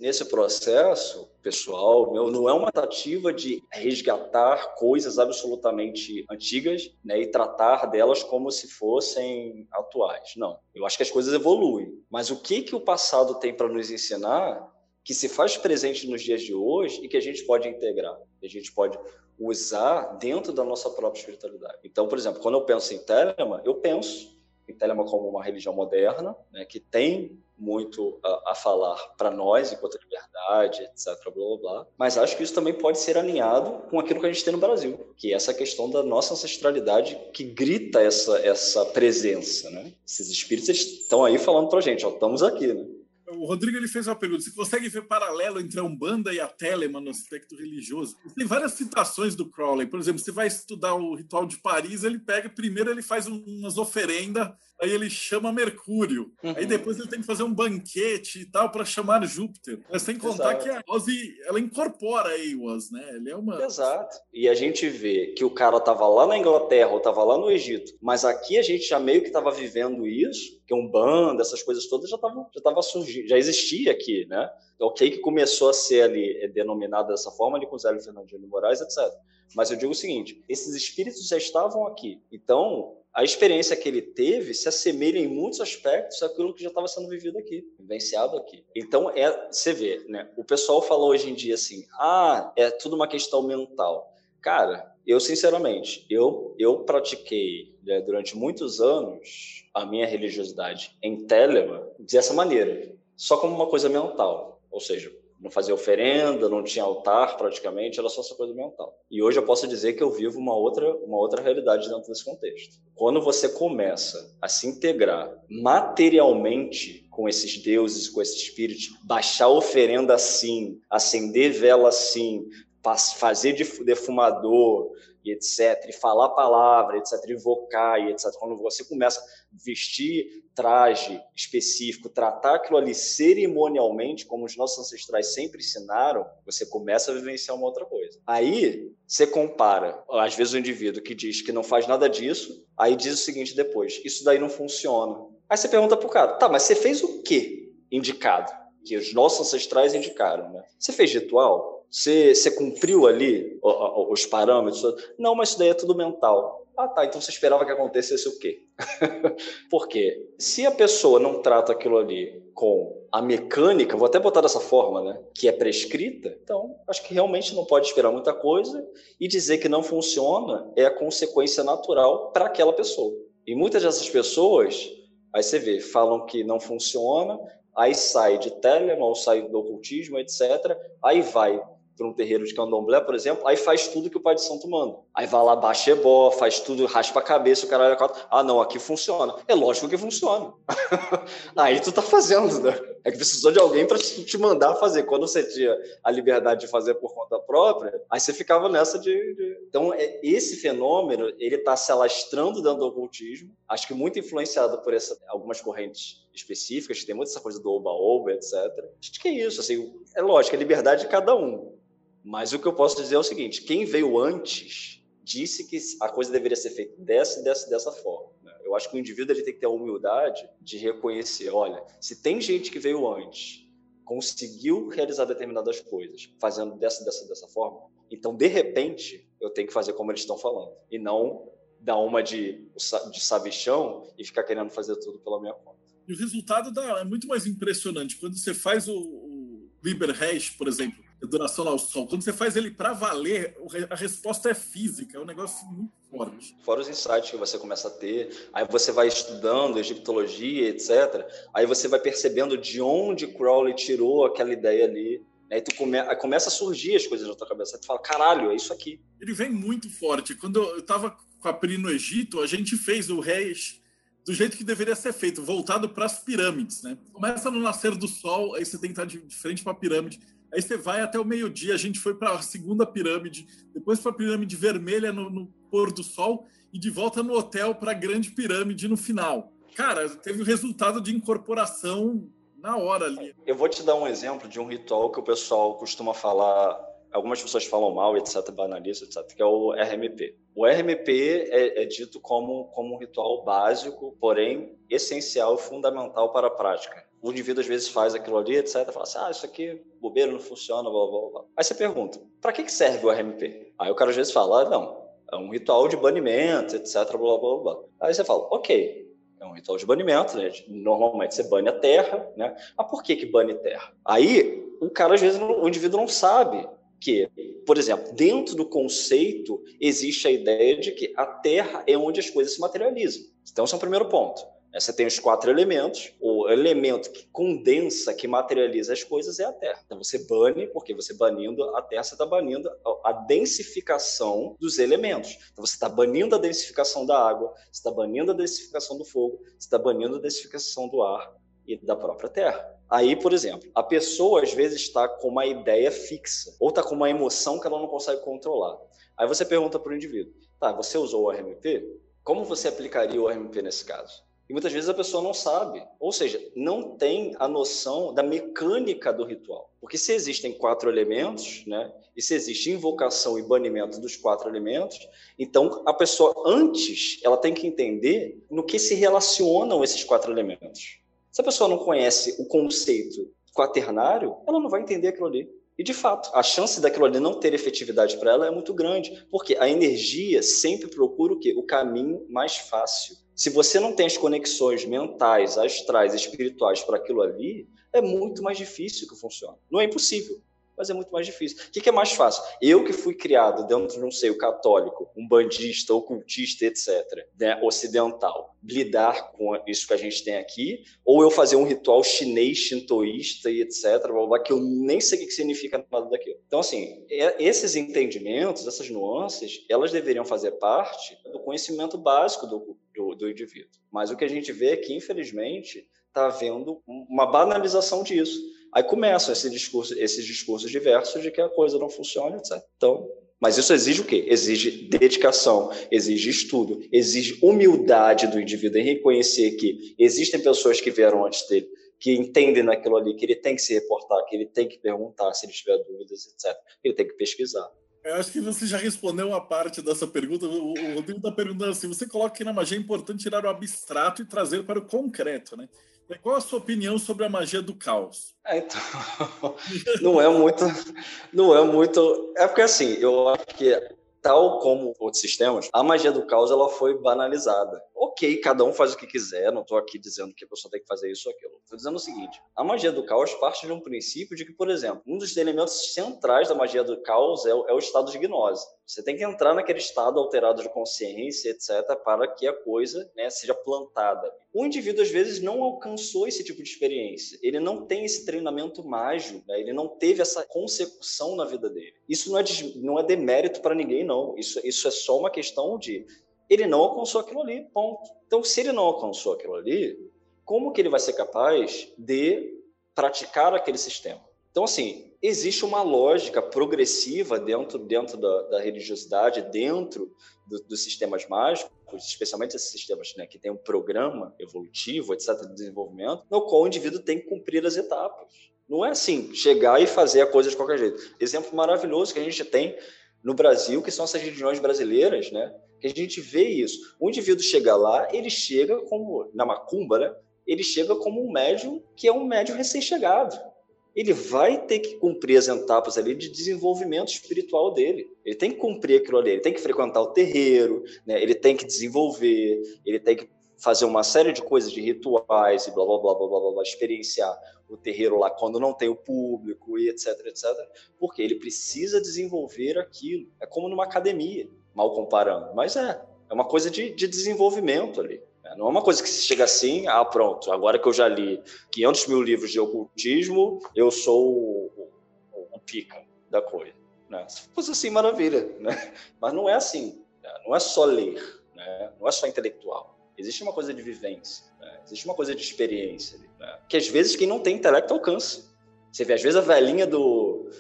Nesse processo pessoal meu, não é uma tentativa de resgatar coisas absolutamente antigas né, e tratar delas como se fossem atuais. Não, eu acho que as coisas evoluem. Mas o que, que o passado tem para nos ensinar que se faz presente nos dias de hoje e que a gente pode integrar, que a gente pode usar dentro da nossa própria espiritualidade. Então, por exemplo, quando eu penso em Telema, eu penso em Telema como uma religião moderna, né, que tem muito a, a falar para nós enquanto liberdade, etc, blá, blá, blá. Mas acho que isso também pode ser alinhado com aquilo que a gente tem no Brasil, que é essa questão da nossa ancestralidade que grita essa, essa presença, né? Esses espíritos estão aí falando para a gente, ó, estamos aqui, né? O Rodrigo ele fez uma pergunta: você consegue ver paralelo entre a Umbanda e a Telema no aspecto religioso? Tem várias citações do Crowley. Por exemplo, você vai estudar o ritual de Paris, ele pega, primeiro ele faz umas oferendas aí ele chama Mercúrio. Uhum. Aí depois ele tem que fazer um banquete e tal para chamar Júpiter. Mas tem que contar Exato. que a Ozzy, ela incorpora o Oz, né? Ele é uma... Exato. E a gente vê que o cara tava lá na Inglaterra ou tava lá no Egito, mas aqui a gente já meio que tava vivendo isso, que um banda, essas coisas todas já estavam já tava surgindo, já existia aqui, né? Ok que começou a ser ali é, denominado dessa forma ali com Zé Fernandinho de Moraes, etc. Mas eu digo o seguinte, esses espíritos já estavam aqui. Então, a experiência que ele teve se assemelha em muitos aspectos àquilo que já estava sendo vivido aqui, vivenciado aqui. Então, é, você vê, né? O pessoal fala hoje em dia assim, ah, é tudo uma questão mental. Cara, eu sinceramente, eu, eu pratiquei né, durante muitos anos a minha religiosidade em Telema dessa maneira, só como uma coisa mental. Ou seja, não fazia oferenda, não tinha altar praticamente, era só essa coisa mental. E hoje eu posso dizer que eu vivo uma outra, uma outra realidade dentro desse contexto. Quando você começa a se integrar materialmente com esses deuses, com esse espírito, baixar oferenda assim, acender vela assim, fazer defumador, e etc, e falar a palavra, etc, invocar e etc. Quando você começa a vestir traje específico, tratar aquilo ali cerimonialmente, como os nossos ancestrais sempre ensinaram, você começa a vivenciar uma outra coisa. Aí você compara, às vezes o indivíduo que diz que não faz nada disso, aí diz o seguinte depois: isso daí não funciona. Aí você pergunta pro cara, tá, mas você fez o que indicado? Que os nossos ancestrais indicaram, né? Você fez ritual? Você, você cumpriu ali os parâmetros? Não, mas isso daí é tudo mental. Ah, tá. Então você esperava que acontecesse o quê? Porque se a pessoa não trata aquilo ali com a mecânica, vou até botar dessa forma, né? Que é prescrita, então acho que realmente não pode esperar muita coisa e dizer que não funciona é a consequência natural para aquela pessoa. E muitas dessas pessoas, aí você vê, falam que não funciona, aí sai de Telemann, sai do ocultismo, etc. Aí vai para um terreiro de candomblé, por exemplo, aí faz tudo que o pai de santo manda. Aí vai lá, baixa ebó, faz tudo, raspa a cabeça, o caralho é quatro. Ah, não, aqui funciona. É lógico que funciona. aí tu tá fazendo, né? É que precisou de alguém para te mandar fazer. Quando você tinha a liberdade de fazer por conta própria, aí você ficava nessa de. de... Então, é, esse fenômeno, ele tá se alastrando dentro do ocultismo, acho que muito influenciado por essa, algumas correntes específicas, tem muita essa coisa do oba-oba, etc. Acho que é isso, assim, é lógico, é liberdade de cada um. Mas o que eu posso dizer é o seguinte: quem veio antes disse que a coisa deveria ser feita dessa, dessa, dessa forma. Né? Eu acho que o indivíduo ele tem que ter a humildade de reconhecer: olha, se tem gente que veio antes, conseguiu realizar determinadas coisas, fazendo dessa, dessa, dessa forma, então de repente eu tenho que fazer como eles estão falando e não dar uma de, de sabichão e ficar querendo fazer tudo pela minha conta. E o resultado dá, é muito mais impressionante. Quando você faz o, o Liber Hash, por exemplo, duração ao sol. Quando você faz ele para valer, a resposta é física, é um negócio muito forte. Fora os insights que você começa a ter, aí você vai estudando egiptologia, etc. Aí você vai percebendo de onde Crowley tirou aquela ideia ali. Aí tu come, começa a surgir as coisas na tua cabeça. Aí tu fala, caralho, é isso aqui. Ele vem muito forte. Quando eu estava com a Pri no Egito, a gente fez o Reis do jeito que deveria ser feito, voltado para as pirâmides, né? Começa no nascer do sol, aí você tem que estar de frente para a pirâmide. Aí você vai até o meio-dia, a gente foi para a segunda pirâmide, depois para a pirâmide vermelha no, no, pôr do sol e de volta no hotel para a grande pirâmide no final. Cara, teve o resultado de incorporação na hora ali. Eu vou te dar um exemplo de um ritual que o pessoal costuma falar, algumas pessoas falam mal, etc, banaliza, etc, que é o RMP. O RMP é, é dito como, como um ritual básico, porém essencial e fundamental para a prática o indivíduo às vezes faz aquilo ali, etc. Fala assim, ah, isso aqui, bobeira, não funciona, blá, blá, blá. Aí você pergunta, para que, que serve o RMP? Aí o cara às vezes fala, ah, não, é um ritual de banimento, etc, blá, blá, blá. Aí você fala, ok, é um ritual de banimento, né? Normalmente você bane a terra, né? Mas por que que bane terra? Aí o cara às vezes, o indivíduo não sabe que, por exemplo, dentro do conceito existe a ideia de que a terra é onde as coisas se materializam. Então, esse é o primeiro ponto. Né? Você tem os quatro elementos. O elemento que condensa, que materializa as coisas é a Terra. Então você bane, porque você banindo a Terra, você está banindo a densificação dos elementos. Então você está banindo a densificação da água, você está banindo a densificação do fogo, você está banindo a densificação do ar e da própria Terra. Aí, por exemplo, a pessoa às vezes está com uma ideia fixa ou está com uma emoção que ela não consegue controlar. Aí você pergunta para o indivíduo: tá, você usou o RMP? Como você aplicaria o RMP nesse caso? E muitas vezes a pessoa não sabe, ou seja, não tem a noção da mecânica do ritual. Porque se existem quatro elementos, né, e se existe invocação e banimento dos quatro elementos, então a pessoa antes ela tem que entender no que se relacionam esses quatro elementos. Se a pessoa não conhece o conceito quaternário, ela não vai entender aquilo ali. E de fato, a chance daquilo ali não ter efetividade para ela é muito grande, porque a energia sempre procura o quê? O caminho mais fácil. Se você não tem as conexões mentais, astrais, espirituais para aquilo ali, é muito mais difícil que funcione. Não é impossível, mas é muito mais difícil. O que é mais fácil? Eu que fui criado dentro de um seio católico, um bandista, ocultista, etc., né, ocidental, lidar com isso que a gente tem aqui, ou eu fazer um ritual chinês, shintoísta e etc., que eu nem sei o que significa nada daquilo. Então, assim, esses entendimentos, essas nuances, elas deveriam fazer parte do conhecimento básico do, do, do indivíduo. Mas o que a gente vê é que, infelizmente, está havendo uma banalização disso. Aí começam esse discurso, esses discursos diversos de que a coisa não funciona, etc. Então, mas isso exige o quê? Exige dedicação, exige estudo, exige humildade do indivíduo em reconhecer que existem pessoas que vieram antes dele, que entendem naquilo ali, que ele tem que se reportar, que ele tem que perguntar se ele tiver dúvidas, etc. Ele tem que pesquisar. Eu acho que você já respondeu uma parte dessa pergunta. O Rodrigo está perguntando assim: você coloca que na magia é importante tirar o abstrato e trazer para o concreto, né? Qual a sua opinião sobre a magia do caos? É, então, não é muito, não é muito. É porque assim, eu acho que tal como outros sistemas, a magia do caos ela foi banalizada. Ok, cada um faz o que quiser, não estou aqui dizendo que a pessoa tem que fazer isso ou aquilo. Estou dizendo o seguinte: a magia do caos parte de um princípio de que, por exemplo, um dos elementos centrais da magia do caos é o, é o estado de gnose. Você tem que entrar naquele estado alterado de consciência, etc., para que a coisa né, seja plantada. O indivíduo, às vezes, não alcançou esse tipo de experiência. Ele não tem esse treinamento mágico, né? ele não teve essa consecução na vida dele. Isso não é, de, não é demérito para ninguém, não. Isso, isso é só uma questão de ele não alcançou aquilo ali, ponto. Então, se ele não alcançou aquilo ali, como que ele vai ser capaz de praticar aquele sistema? Então, assim, existe uma lógica progressiva dentro, dentro da, da religiosidade, dentro do, dos sistemas mágicos, especialmente esses sistemas né, que tem um programa evolutivo, etc., de desenvolvimento, no qual o indivíduo tem que cumprir as etapas. Não é assim, chegar e fazer a coisa de qualquer jeito. Exemplo maravilhoso que a gente tem no Brasil, que são essas religiões brasileiras, né? Que a gente vê isso. O indivíduo chega lá, ele chega como, na macumba, né? Ele chega como um médium que é um médium recém-chegado ele vai ter que cumprir as etapas ali de desenvolvimento espiritual dele. Ele tem que cumprir aquilo ali, ele tem que frequentar o terreiro, né? ele tem que desenvolver, ele tem que fazer uma série de coisas, de rituais e blá blá blá blá blá, blá, blá experienciar o terreiro lá quando não tem o público e etc, etc, porque ele precisa desenvolver aquilo. É como numa academia, mal comparando, mas é, é uma coisa de, de desenvolvimento ali. Não é uma coisa que se chega assim, ah, pronto, agora que eu já li 500 mil livros de ocultismo, eu sou o, o, o pica da coisa. Né? Se fosse assim, maravilha. Né? Mas não é assim. Né? Não é só ler, né? não é só intelectual. Existe uma coisa de vivência, né? existe uma coisa de experiência. Né? Que às vezes quem não tem intelecto alcança. Você vê, às vezes, a velhinha do,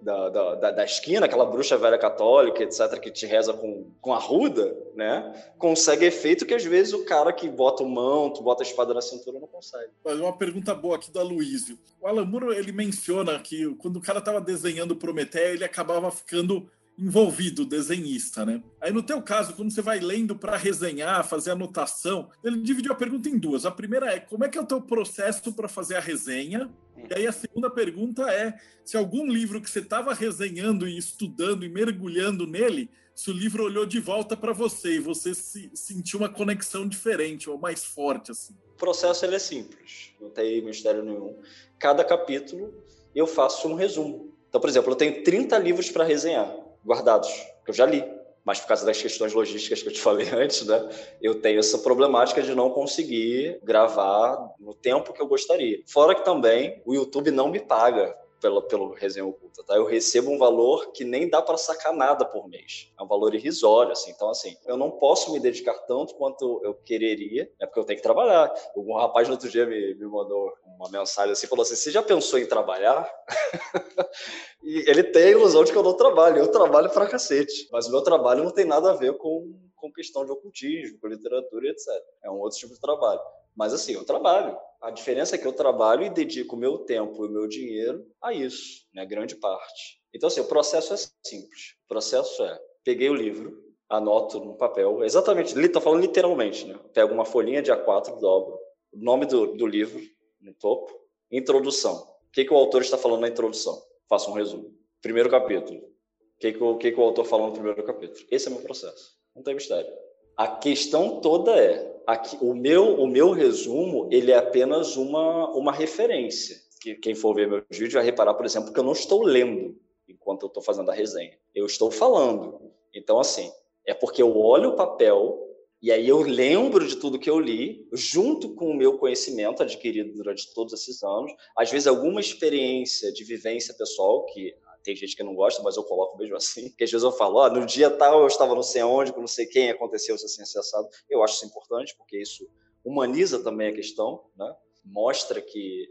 da, da, da, esquina, aquela bruxa velha católica, etc., que te reza com, com arruda, né? Consegue efeito que às vezes o cara que bota o manto, bota a espada na cintura não consegue. Mas uma pergunta boa aqui do Aloysio. O Alan Moore, ele menciona que quando o cara estava desenhando Prometeia, ele acabava ficando envolvido, desenhista, né? Aí no teu caso, quando você vai lendo para resenhar, fazer anotação, ele dividiu a pergunta em duas. A primeira é como é que é o teu processo para fazer a resenha? E aí a segunda pergunta é se algum livro que você estava resenhando e estudando e mergulhando nele, se o livro olhou de volta para você e você se, sentiu uma conexão diferente ou mais forte assim. O processo ele é simples, não tem mistério nenhum. Cada capítulo eu faço um resumo. Então, por exemplo, eu tenho 30 livros para resenhar guardados, que eu já li. Mas por causa das questões logísticas que eu te falei antes, né, eu tenho essa problemática de não conseguir gravar no tempo que eu gostaria. Fora que também o YouTube não me paga pelo, pelo resenha oculta, tá? Eu recebo um valor que nem dá para sacar nada por mês. É um valor irrisório, assim. Então, assim, eu não posso me dedicar tanto quanto eu quereria, é porque eu tenho que trabalhar. Um rapaz no outro dia me, me mandou uma mensagem assim, falou assim, você já pensou em trabalhar? e ele tem a ilusão de que eu não trabalho. Eu trabalho pra cacete. Mas o meu trabalho não tem nada a ver com com questão de ocultismo, com literatura etc. É um outro tipo de trabalho. Mas assim, eu trabalho. A diferença é que eu trabalho e dedico o meu tempo e o meu dinheiro a isso, né? Grande parte. Então, assim, o processo é simples. O processo é: peguei o livro, anoto no papel, exatamente, estou falando literalmente, né? Pego uma folhinha de A4, dobro, o nome do, do livro no topo, introdução. O que, que o autor está falando na introdução? Faço um resumo. Primeiro capítulo. O que, que, o, que, que o autor falou no primeiro capítulo? Esse é o meu processo. Não tem mistério. A questão toda é, aqui, o, meu, o meu resumo ele é apenas uma, uma referência. Que, quem for ver meu vídeo vai reparar, por exemplo, que eu não estou lendo enquanto eu estou fazendo a resenha. Eu estou falando. Então, assim, é porque eu olho o papel e aí eu lembro de tudo que eu li, junto com o meu conhecimento adquirido durante todos esses anos, às vezes alguma experiência de vivência pessoal, que tem gente que não gosta, mas eu coloco mesmo assim, que às vezes eu falo, ah, no dia tal eu estava não sei onde, com não sei quem, aconteceu isso assim, acessado. Eu acho isso importante, porque isso humaniza também a questão, né? mostra que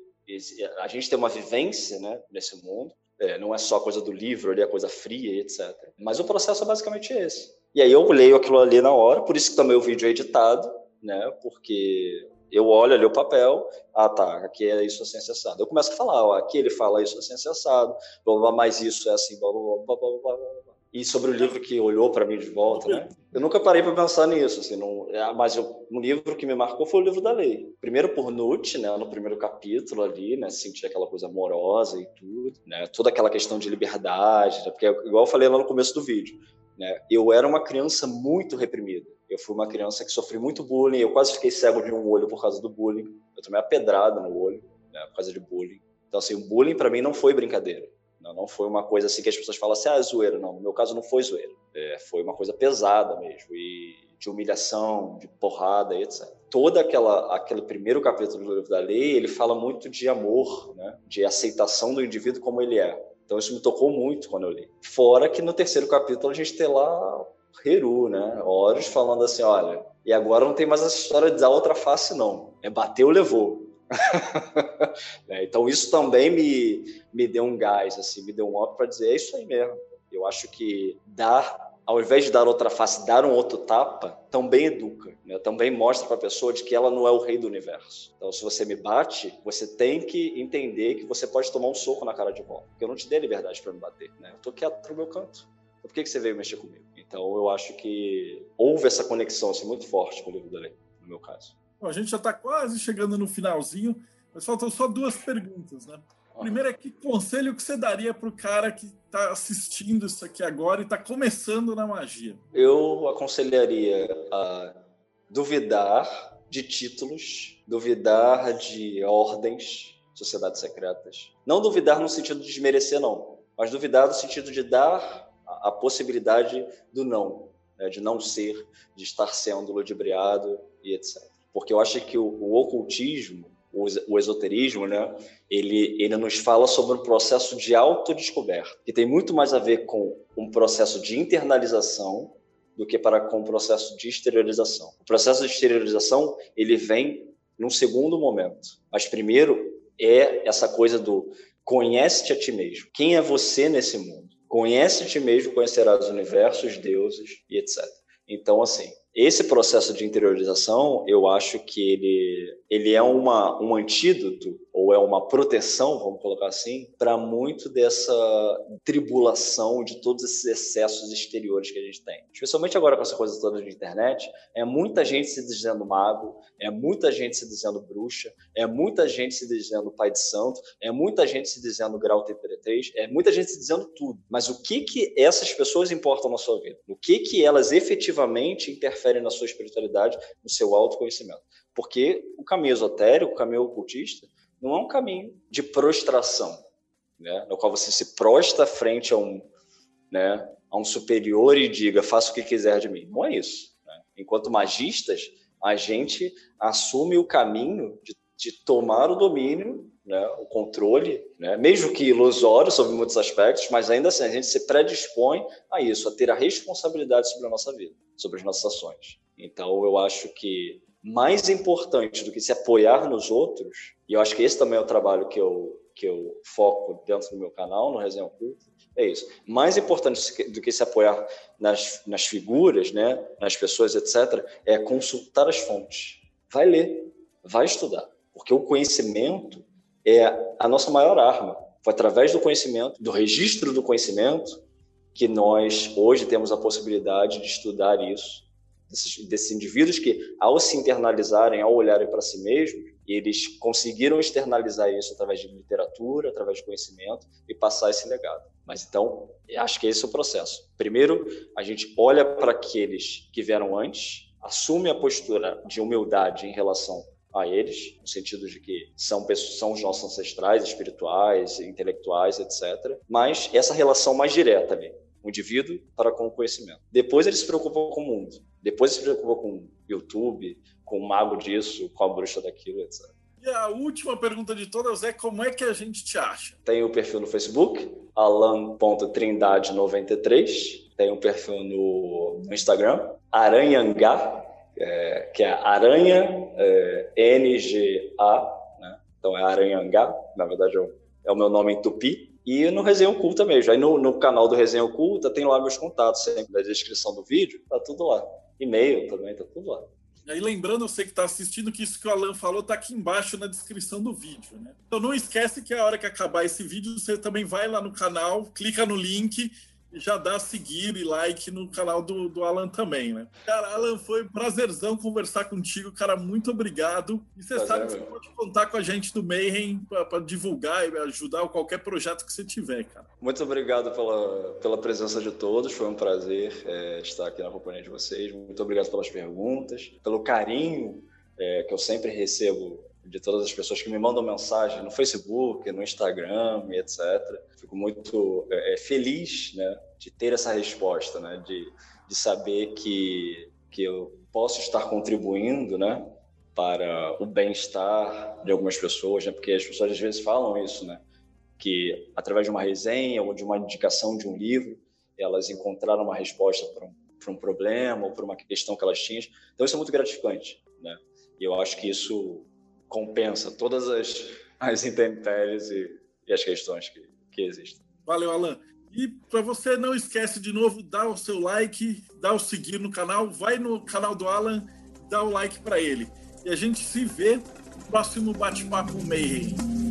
a gente tem uma vivência né, nesse mundo, é, não é só coisa do livro, ali é coisa fria, etc. Mas o processo é basicamente esse. E aí eu leio aquilo ali na hora, por isso que também o vídeo é editado, né? Porque eu olho ali o papel, ah tá, aqui é isso assim acessado. Eu começo a falar, ó, aqui ele fala isso assim acessado, blá, blá, mas isso é assim, blá, blá, blá, blá, blá. E sobre o livro que olhou para mim de volta, né? Eu nunca parei para pensar nisso, assim, não, é, mas eu, um livro que me marcou foi o livro da lei. Primeiro por Nietzsche, né, no primeiro capítulo ali, né, sentir aquela coisa amorosa e tudo, né, toda aquela questão de liberdade, né, porque igual eu falei lá no começo do vídeo, né? Eu era uma criança muito reprimida. Eu fui uma criança que sofri muito bullying. Eu quase fiquei cego de um olho por causa do bullying. Eu tomei uma pedrada no olho né, por causa de bullying. Então, assim, o bullying para mim não foi brincadeira. Não, não foi uma coisa assim que as pessoas falam assim, ah, é zoeira. Não, no meu caso não foi zoeira. É, foi uma coisa pesada mesmo. E de humilhação, de porrada, etc. Toda aquela aquele primeiro capítulo do livro da lei, ele fala muito de amor, né? De aceitação do indivíduo como ele é. Então isso me tocou muito quando eu li. Fora que no terceiro capítulo a gente tem lá Heru, né? Horus falando assim, olha, e agora não tem mais essa história de dar outra face, não. É bateu, levou. é, então isso também me, me deu um gás, assim, me deu um up para dizer, é isso aí mesmo. Eu acho que dar ao invés de dar outra face, dar um outro tapa, também educa, né? também mostra para a pessoa de que ela não é o rei do universo. Então, se você me bate, você tem que entender que você pode tomar um soco na cara de volta, porque eu não te dei liberdade para me bater, né? Eu tô quieto no meu canto. Então, por que, que você veio mexer comigo? Então, eu acho que houve essa conexão assim, muito forte com o livro da lei, no meu caso. Bom, a gente já está quase chegando no finalzinho, mas faltam só duas perguntas, né? Primeiro é que conselho que você daria para o cara que está assistindo isso aqui agora e está começando na magia? Eu aconselharia a duvidar de títulos, duvidar de ordens, sociedades secretas. Não duvidar no sentido de desmerecer, não, mas duvidar no sentido de dar a possibilidade do não, né? de não ser, de estar sendo ludibriado e etc. Porque eu acho que o, o ocultismo o esoterismo, né, ele, ele nos fala sobre um processo de autodescoberta, que tem muito mais a ver com um processo de internalização do que para com um processo de exteriorização. O processo de exteriorização, ele vem num segundo momento. Mas primeiro é essa coisa do conhece-te a ti mesmo. Quem é você nesse mundo? Conhece-te mesmo, conhecerás os universos, deuses e etc. Então, assim, esse processo de interiorização, eu acho que ele, ele é uma, um antídoto ou é uma proteção, vamos colocar assim, para muito dessa tribulação de todos esses excessos exteriores que a gente tem. Especialmente agora com essa coisa toda de internet, é muita gente se dizendo mago, é muita gente se dizendo bruxa, é muita gente se dizendo pai de santo, é muita gente se dizendo grau T3, é muita gente se dizendo tudo. Mas o que que essas pessoas importam na sua vida? O que que elas efetivamente interferem na sua espiritualidade, no seu autoconhecimento? Porque o caminho esotérico, o caminho ocultista, não é um caminho de prostração, né? no qual você se prostra frente a um, né, a um superior e diga, faça o que quiser de mim. Não é isso. Né? Enquanto magistas, a gente assume o caminho de, de tomar o domínio, né, o controle, né, mesmo que ilusório sobre muitos aspectos, mas ainda assim a gente se predispõe a isso, a ter a responsabilidade sobre a nossa vida, sobre as nossas ações. Então eu acho que mais importante do que se apoiar nos outros, e eu acho que esse também é o trabalho que eu, que eu foco dentro do meu canal, no Resenha Oculta, é isso. Mais importante do que se apoiar nas, nas figuras, né, nas pessoas, etc., é consultar as fontes. Vai ler, vai estudar, porque o conhecimento é a nossa maior arma. Foi através do conhecimento, do registro do conhecimento, que nós hoje temos a possibilidade de estudar isso, desses, desses indivíduos que, ao se internalizarem, ao olharem para si mesmos, eles conseguiram externalizar isso através de literatura, através de conhecimento e passar esse legado. Mas então, acho que esse é o processo. Primeiro, a gente olha para aqueles que vieram antes, assume a postura de humildade em relação a eles, no sentido de que são pessoas, são os nossos ancestrais espirituais, intelectuais, etc. Mas essa relação mais direta ali, o indivíduo para com o conhecimento. Depois ele se preocupa com o mundo. Depois ele se preocupa com o YouTube, com o mago disso, com a bruxa daquilo, etc. E a última pergunta de todas é como é que a gente te acha? Tem o perfil no Facebook, alan.trindade93. Tem o perfil no, no Instagram, aranhangá, é, que é aranha é, NGA, né? então é aranhangá, na verdade é o, é o meu nome em tupi. E no Resenha Oculta mesmo. Aí no, no, canal do Resenha Oculta tem lá meus contatos, sempre na descrição do vídeo, tá tudo lá. E-mail também, tá tudo lá. E aí, lembrando você que está assistindo que isso que o Alan falou está aqui embaixo na descrição do vídeo. Né? Então não esquece que a hora que acabar esse vídeo, você também vai lá no canal, clica no link já dá seguir e like no canal do, do Alan também, né? Cara, Alan, foi um prazerzão conversar contigo, cara, muito obrigado. E você sabe que você pode contar com a gente do Mayhem para divulgar e ajudar qualquer projeto que você tiver, cara. Muito obrigado pela, pela presença de todos, foi um prazer é, estar aqui na companhia de vocês. Muito obrigado pelas perguntas, pelo carinho é, que eu sempre recebo de todas as pessoas que me mandam mensagem no Facebook, no Instagram, etc. Fico muito é, é, feliz, né, de ter essa resposta, né, de, de saber que que eu posso estar contribuindo, né, para o bem-estar de algumas pessoas, né, porque as pessoas às vezes falam isso, né, que através de uma resenha ou de uma indicação de um livro, elas encontraram uma resposta para um, para um problema ou para uma questão que elas tinham. Então isso é muito gratificante, né? E eu acho que isso compensa todas as, as intempéries e, e as questões que, que existem. Valeu, Alan. E para você, não esquece de novo, dá o seu like, dá o seguir no canal, vai no canal do Alan, dá o like para ele. E a gente se vê no próximo Bate-Papo Mayhem.